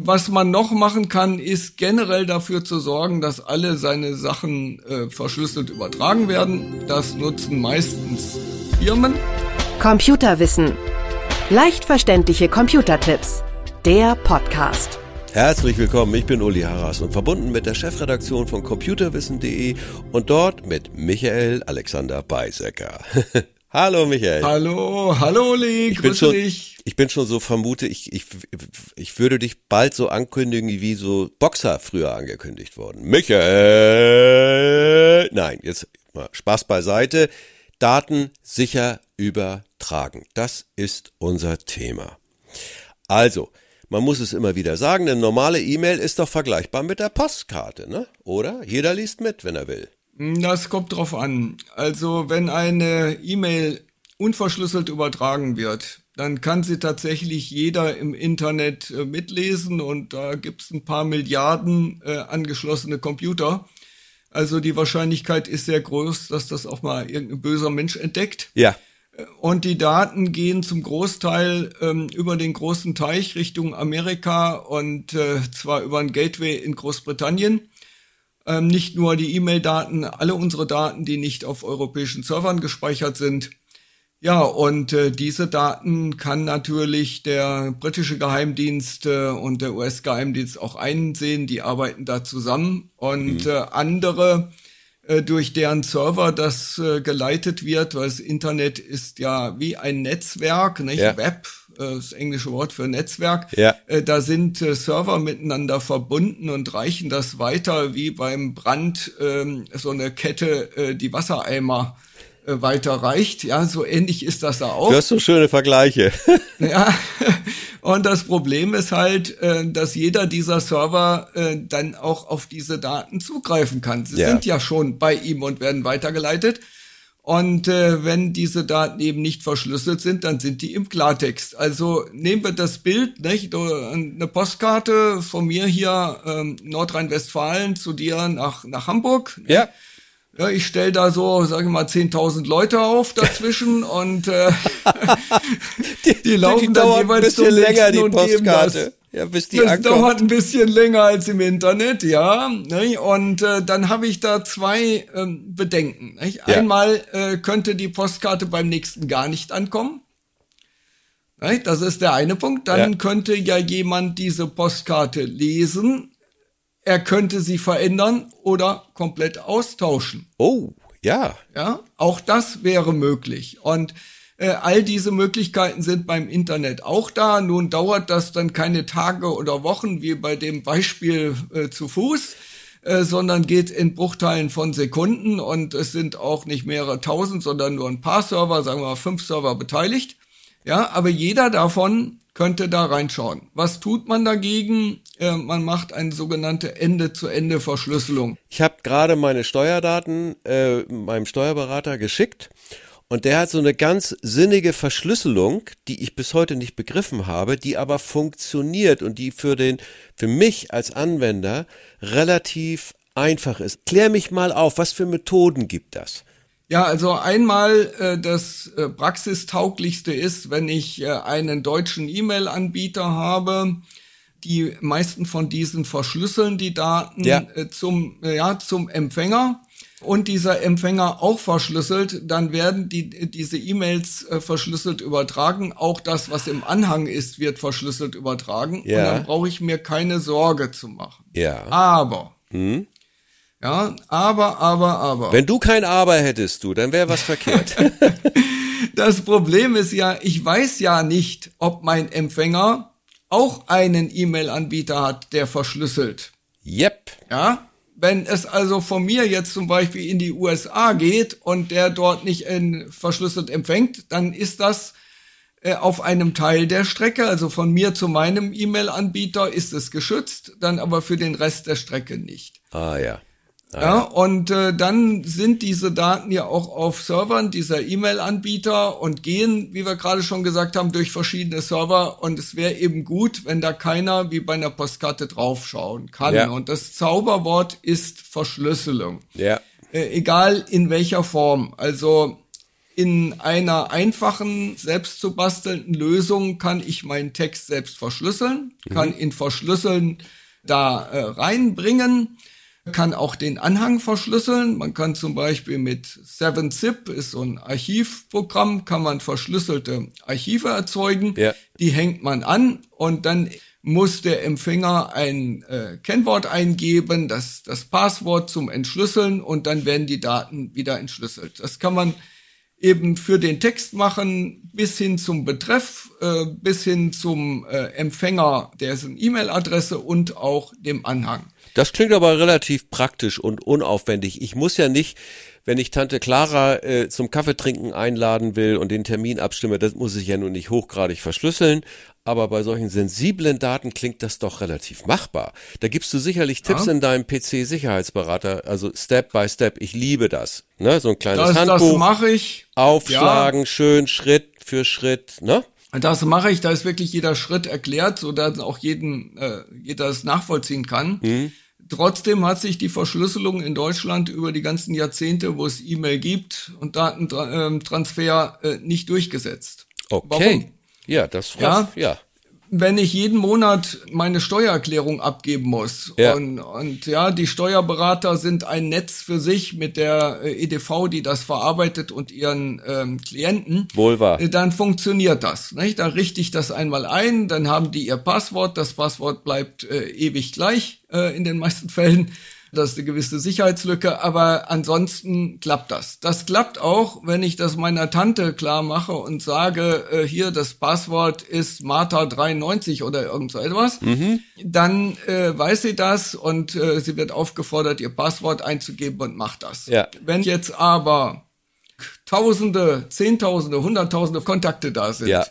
Was man noch machen kann, ist generell dafür zu sorgen, dass alle seine Sachen äh, verschlüsselt übertragen werden. Das nutzen meistens Firmen. Computerwissen. Leicht verständliche Computertipps. Der Podcast. Herzlich willkommen, ich bin Uli Harras und verbunden mit der Chefredaktion von computerwissen.de und dort mit Michael Alexander Beisecker. Hallo Michael. Hallo, hallo Uli, ich bin grüße schon, dich. Ich bin schon so vermute, ich, ich, ich würde dich bald so ankündigen, wie so Boxer früher angekündigt wurden. Michael! Nein, jetzt mal Spaß beiseite. Daten sicher übertragen. Das ist unser Thema. Also, man muss es immer wieder sagen, eine normale E-Mail ist doch vergleichbar mit der Postkarte, ne? Oder? Jeder liest mit, wenn er will. Das kommt drauf an. Also wenn eine E-Mail unverschlüsselt übertragen wird, dann kann sie tatsächlich jeder im Internet äh, mitlesen und da gibt's ein paar Milliarden äh, angeschlossene Computer. Also die Wahrscheinlichkeit ist sehr groß, dass das auch mal irgendein böser Mensch entdeckt. Ja. Und die Daten gehen zum Großteil ähm, über den großen Teich Richtung Amerika und äh, zwar über ein Gateway in Großbritannien ähm, nicht nur die E-Mail-Daten, alle unsere Daten, die nicht auf europäischen Servern gespeichert sind. Ja, und äh, diese Daten kann natürlich der britische Geheimdienst äh, und der US-Geheimdienst auch einsehen. Die arbeiten da zusammen und mhm. äh, andere äh, durch deren Server das äh, geleitet wird, weil das Internet ist ja wie ein Netzwerk, nicht ja. Web, äh, das englische Wort für Netzwerk. Ja. Äh, da sind äh, Server miteinander verbunden und reichen das weiter wie beim Brand ähm, so eine Kette, die Wassereimer weiterreicht. Ja, so ähnlich ist das da auch. Du hast so schöne Vergleiche. ja, und das Problem ist halt, dass jeder dieser Server dann auch auf diese Daten zugreifen kann. Sie ja. sind ja schon bei ihm und werden weitergeleitet. Und äh, wenn diese Daten eben nicht verschlüsselt sind, dann sind die im Klartext. Also nehmen wir das Bild, nicht? eine Postkarte von mir hier ähm, Nordrhein-Westfalen zu dir nach, nach Hamburg. Ja. Ja, ich stell da so, sage ich mal, 10.000 Leute auf dazwischen und äh, die, die, laufen die dann jeweils ein bisschen länger, die Postkarte. Ja, bis die das ankommt. dauert ein bisschen länger als im Internet, ja. Ne? Und äh, dann habe ich da zwei ähm, Bedenken. Nicht? Ja. Einmal äh, könnte die Postkarte beim nächsten gar nicht ankommen. Nicht? Das ist der eine Punkt. Dann ja. könnte ja jemand diese Postkarte lesen. Er könnte sie verändern oder komplett austauschen. Oh, ja. Ja, auch das wäre möglich. Und äh, all diese Möglichkeiten sind beim Internet auch da. Nun dauert das dann keine Tage oder Wochen wie bei dem Beispiel äh, zu Fuß, äh, sondern geht in Bruchteilen von Sekunden und es sind auch nicht mehrere tausend, sondern nur ein paar Server, sagen wir mal fünf Server beteiligt. Ja, aber jeder davon könnte da reinschauen. Was tut man dagegen? Äh, man macht eine sogenannte Ende-zu-Ende-Verschlüsselung. Ich habe gerade meine Steuerdaten äh, meinem Steuerberater geschickt und der hat so eine ganz sinnige Verschlüsselung, die ich bis heute nicht begriffen habe, die aber funktioniert und die für den, für mich als Anwender relativ einfach ist. Klär mich mal auf, was für Methoden gibt das? Ja, also einmal äh, das äh, praxistauglichste ist, wenn ich äh, einen deutschen E-Mail-Anbieter habe, die meisten von diesen verschlüsseln die Daten ja. äh, zum, äh, ja, zum Empfänger und dieser Empfänger auch verschlüsselt, dann werden die, diese E-Mails äh, verschlüsselt übertragen. Auch das, was im Anhang ist, wird verschlüsselt übertragen. Ja. Und dann brauche ich mir keine Sorge zu machen. Ja. Aber, hm? ja, aber, aber, aber. Wenn du kein Aber hättest, du, dann wäre was verkehrt. das Problem ist ja, ich weiß ja nicht, ob mein Empfänger auch einen E-Mail-Anbieter hat, der verschlüsselt. Yep. Ja, wenn es also von mir jetzt zum Beispiel in die USA geht und der dort nicht in, verschlüsselt empfängt, dann ist das äh, auf einem Teil der Strecke, also von mir zu meinem E-Mail-Anbieter ist es geschützt, dann aber für den Rest der Strecke nicht. Ah ja. Ah, ja, und äh, dann sind diese Daten ja auch auf Servern dieser E-Mail-Anbieter und gehen, wie wir gerade schon gesagt haben, durch verschiedene Server. Und es wäre eben gut, wenn da keiner wie bei einer Postkarte draufschauen kann. Ja. Und das Zauberwort ist Verschlüsselung. Ja. Äh, egal in welcher Form. Also in einer einfachen, selbst zu bastelnden Lösung kann ich meinen Text selbst verschlüsseln, kann ihn verschlüsseln da äh, reinbringen, kann auch den Anhang verschlüsseln. Man kann zum Beispiel mit 7-Zip, ist so ein Archivprogramm, kann man verschlüsselte Archive erzeugen. Ja. Die hängt man an und dann muss der Empfänger ein äh, Kennwort eingeben, das, das Passwort zum Entschlüsseln und dann werden die Daten wieder entschlüsselt. Das kann man eben für den Text machen, bis hin zum Betreff, äh, bis hin zum äh, Empfänger dessen E-Mail-Adresse und auch dem Anhang. Das klingt aber relativ praktisch und unaufwendig. Ich muss ja nicht, wenn ich Tante Clara äh, zum Kaffeetrinken einladen will und den Termin abstimme, das muss ich ja nun nicht hochgradig verschlüsseln. Aber bei solchen sensiblen Daten klingt das doch relativ machbar. Da gibst du sicherlich Tipps in deinem PC-Sicherheitsberater, also Step by Step. Ich liebe das. Ne? So ein kleines Das, das Handbuch, mache ich. aufschlagen, schön Schritt für Schritt. Ne? Das mache ich, da ist wirklich jeder Schritt erklärt, so dass auch jeden, äh, jeder es nachvollziehen kann. Mhm. Trotzdem hat sich die Verschlüsselung in Deutschland über die ganzen Jahrzehnte, wo es E-Mail gibt und Datentransfer äh, nicht durchgesetzt. Okay. Warum? Ja, das Ja. ja. wenn ich jeden Monat meine Steuererklärung abgeben muss Ja. und, und ja, die Steuerberater sind ein Netz für sich mit der äh, EDV, die das verarbeitet und ihren ähm, Klienten, Wohl wahr. äh, dann funktioniert das. Nicht? Dann richte ich das einmal ein, dann haben die ihr Passwort, das Passwort bleibt äh, ewig gleich äh, in den meisten Fällen. Das ist eine gewisse Sicherheitslücke, aber ansonsten klappt das. Das klappt auch, wenn ich das meiner Tante klar mache und sage, äh, hier das Passwort ist Martha93 oder irgend so etwas. Dann äh, weiß sie das und äh, sie wird aufgefordert, ihr Passwort einzugeben und macht das. Ja. Wenn jetzt aber Tausende, Zehntausende, Hunderttausende Kontakte da sind, Ja.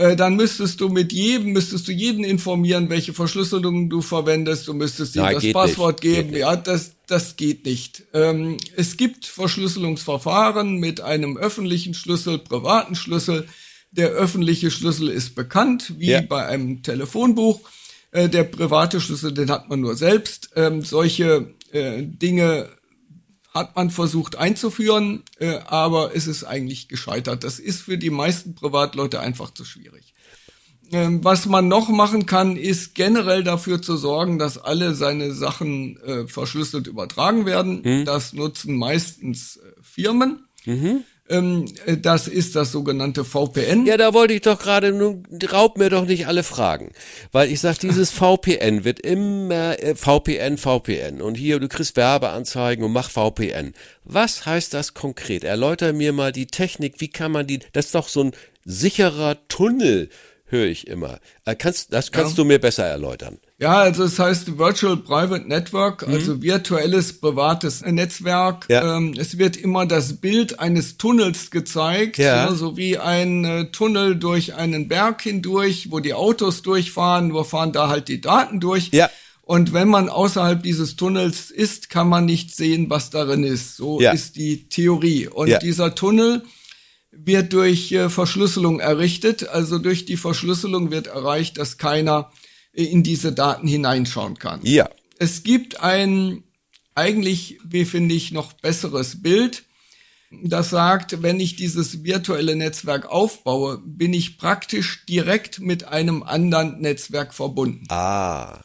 Äh, dann müsstest du mit jedem, müsstest du jeden informieren, welche Verschlüsselung du verwendest, du müsstest ihm das Passwort nicht. Geben. Ja, das, das geht nicht. Ähm, es gibt Verschlüsselungsverfahren mit einem öffentlichen Schlüssel, privaten Schlüssel. Der öffentliche Schlüssel ist bekannt, wie Ja. bei einem Telefonbuch. Äh, der private Schlüssel, den hat man nur selbst. Ähm, solche äh, Dinge hat man versucht einzuführen, äh, aber es ist eigentlich gescheitert. Das ist für die meisten Privatleute einfach zu schwierig. Ähm, was man noch machen kann, ist generell dafür zu sorgen, dass alle seine Sachen äh, verschlüsselt übertragen werden. Das nutzen meistens äh, Firmen. Ähm, äh, das ist das sogenannte VPN. Ja, da wollte ich doch gerade, nun raub mir doch nicht alle Fragen. Weil ich sag, dieses VPN wird immer äh, VPN, VPN. Und hier, du kriegst Werbeanzeigen und mach VPN. Was heißt das konkret? Erläuter mir mal die Technik, wie kann man die, das ist doch so ein sicherer Tunnel, höre ich immer. Äh, kannst, das kannst du mir besser erläutern. Ja, also es heißt Virtual Private Network, also virtuelles privates Netzwerk. Ja. Ähm, es wird immer das Bild eines Tunnels gezeigt, Ja. ne, so wie ein äh, Tunnel durch einen Berg hindurch, wo die Autos durchfahren, nur fahren da halt die Daten durch. Ja. Und wenn man außerhalb dieses Tunnels ist, kann man nicht sehen, was darin ist. So Ja. ist die Theorie. Und Ja. dieser Tunnel wird durch äh, Verschlüsselung errichtet. Also durch die Verschlüsselung wird erreicht, dass keiner äh, in diese Daten hineinschauen kann. Ja. Es gibt ein eigentlich, wie finde ich, noch besseres Bild. Das sagt, wenn ich dieses virtuelle Netzwerk aufbaue, bin ich praktisch direkt mit einem anderen Netzwerk verbunden. Ah.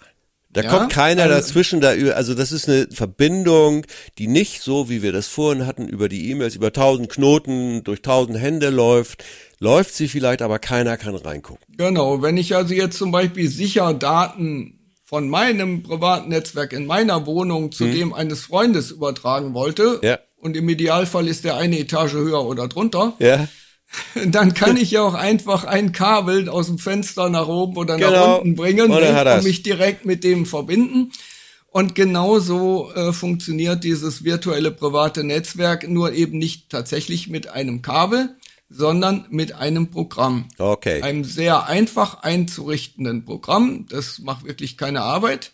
Da Ja, kommt keiner also- dazwischen, da, also das ist eine Verbindung, die nicht so, wie wir das vorhin hatten, über die E-Mails, über tausend Knoten, durch tausend Hände läuft. Läuft sie vielleicht, aber keiner kann reingucken. Genau, wenn ich also jetzt zum Beispiel sicher Daten von meinem privaten Netzwerk in meiner Wohnung zu dem eines Freundes übertragen wollte. Ja. und im Idealfall ist der eine Etage höher oder drunter, Ja. dann kann ich ja auch einfach ein Kabel aus dem Fenster nach oben oder nach Genau. unten bringen ne, und mich direkt mit dem verbinden. Und genauso äh, funktioniert dieses virtuelle private Netzwerk, nur eben nicht tatsächlich mit einem Kabel, sondern mit einem Programm. Okay. Einem sehr einfach einzurichtenden Programm. Das macht wirklich keine Arbeit.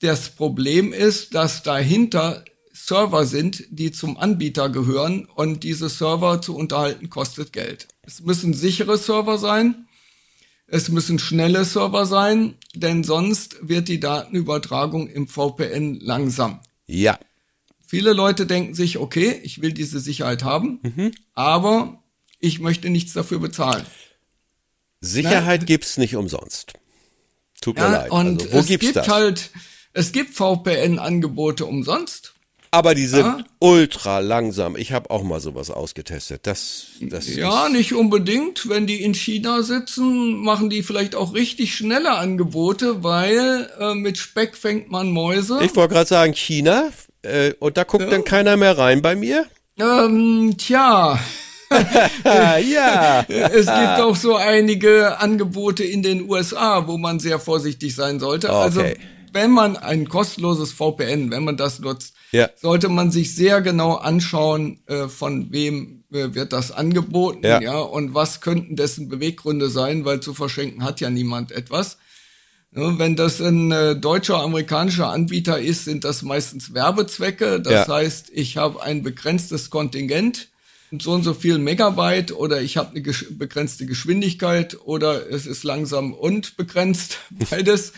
Das Problem ist, dass dahinter Server sind, die zum Anbieter gehören und diese Server zu unterhalten kostet Geld. Es müssen sichere Server sein. Es müssen schnelle Server sein, denn sonst wird die Datenübertragung im VPN langsam. Ja. viele Leute denken sich, okay, ich will diese Sicherheit haben, aber ich möchte nichts dafür bezahlen. Sicherheit gibt's nicht umsonst. Tut mir Ja, leid. und also, wo es gibt's gibt das? halt, es gibt VPN-Angebote umsonst. Aber die sind Ja. ultra langsam. Ich habe auch mal sowas ausgetestet. Das, das Ja, nicht unbedingt. Wenn die in China sitzen, machen die vielleicht auch richtig schnelle Angebote, weil äh, mit Speck fängt man Mäuse. Ich wollte gerade sagen, China, äh, und da guckt dann keiner mehr rein bei mir? ähm, tja, Ah, ja. es gibt auch so einige Angebote in den USA, wo man sehr vorsichtig sein sollte. Also Wenn man ein kostenloses VPN, wenn man das nutzt, Ja. sollte man sich sehr genau anschauen, äh, von wem äh, wird das angeboten, Ja. ja. und was könnten dessen Beweggründe sein, weil zu verschenken hat ja niemand etwas. Ja, wenn das ein äh, deutscher, amerikanischer Anbieter ist, sind das meistens Werbezwecke. Das Ja. heißt, ich habe ein begrenztes Kontingent, so und so viel Megabyte oder ich habe eine gesch begrenzte Geschwindigkeit oder es ist langsam und begrenzt, beides.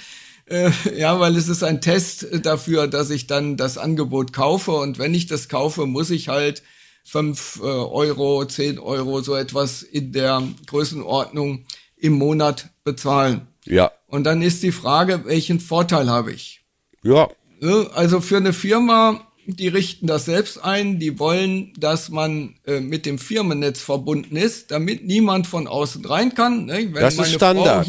Äh, ja, weil es ist ein Test dafür, dass ich dann das Angebot kaufe und wenn ich das kaufe, muss ich halt fünf äh, Euro, zehn Euro, so etwas in der Größenordnung im Monat bezahlen. Ja. Und dann ist die Frage, welchen Vorteil habe ich? Ja. Ne, Also für eine Firma, die richten das selbst ein, die wollen, dass man äh, mit dem Firmennetz verbunden ist, damit niemand von außen rein kann. Ne? Wenn Das ist Standard.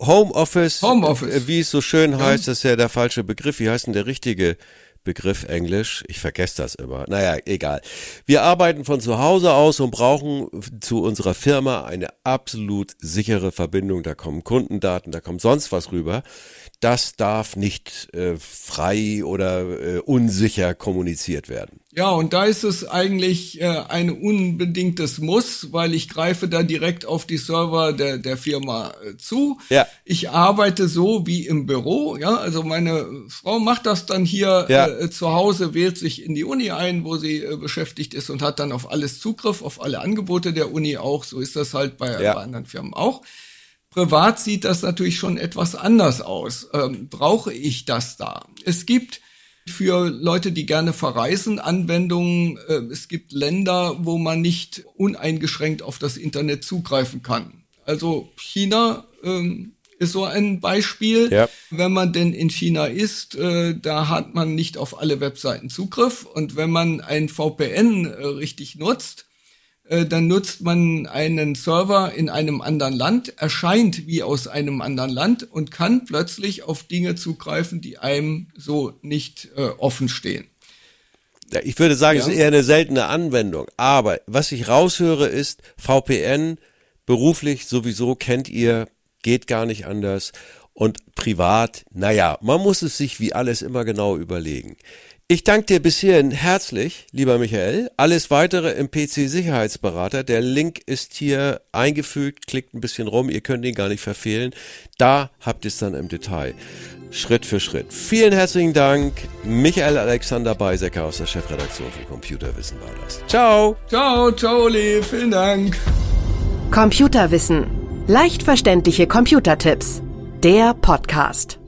Homeoffice, Homeoffice. äh, wie es so schön heißt, das ist ja der falsche Begriff. Wie heißt denn der richtige Begriff Englisch? Ich vergesse das immer. Naja, egal. Wir arbeiten von zu Hause aus und brauchen zu unserer Firma eine absolut sichere Verbindung. Da kommen Kundendaten, da kommt sonst was rüber. Das darf nicht äh, frei oder äh, unsicher kommuniziert werden. Ja, und da ist es eigentlich äh, ein unbedingtes Muss, weil ich greife da direkt auf die Server der, der Firma äh, zu. Ja. Ich arbeite so wie im Büro, ja, also meine Frau macht das dann hier Ja. äh, zu Hause, wählt sich in die Uni ein, wo sie äh, beschäftigt ist und hat dann auf alles Zugriff, auf alle Angebote der Uni auch. So ist das halt bei, Ja. bei anderen Firmen auch. Privat sieht das natürlich schon etwas anders aus. Ähm, brauche ich das da? Es gibt für Leute, die gerne verreisen, Anwendungen. Äh, es gibt Länder, wo man nicht uneingeschränkt auf das Internet zugreifen kann. Also China ähm, ist so ein Beispiel. Ja. Wenn man denn in China ist, äh, da hat man nicht auf alle Webseiten Zugriff. Und wenn man ein VPN äh, richtig nutzt, dann nutzt man einen Server in einem anderen Land, erscheint wie aus einem anderen Land und kann plötzlich auf Dinge zugreifen, die einem so nicht äh, offen stehen. Ja, ich würde sagen, es Ja. ist eher eine seltene Anwendung. Aber was ich raushöre ist, VPN beruflich sowieso kennt ihr, geht gar nicht anders. Und privat, naja, man muss es sich wie alles immer genau überlegen. Ich danke dir bis hierhin herzlich, lieber Michael. Alles weitere im PC Sicherheitsberater. Der Link ist hier eingefügt. Klickt ein bisschen rum. Ihr könnt ihn gar nicht verfehlen. Da habt ihr es dann im Detail. Schritt für Schritt. Vielen herzlichen Dank. Michael Alexander Beisecker aus der Chefredaktion von Computerwissen war das. Ciao. Ciao, ciao, Lee, vielen Dank. Computerwissen. Leicht verständliche Computertipps. Der Podcast.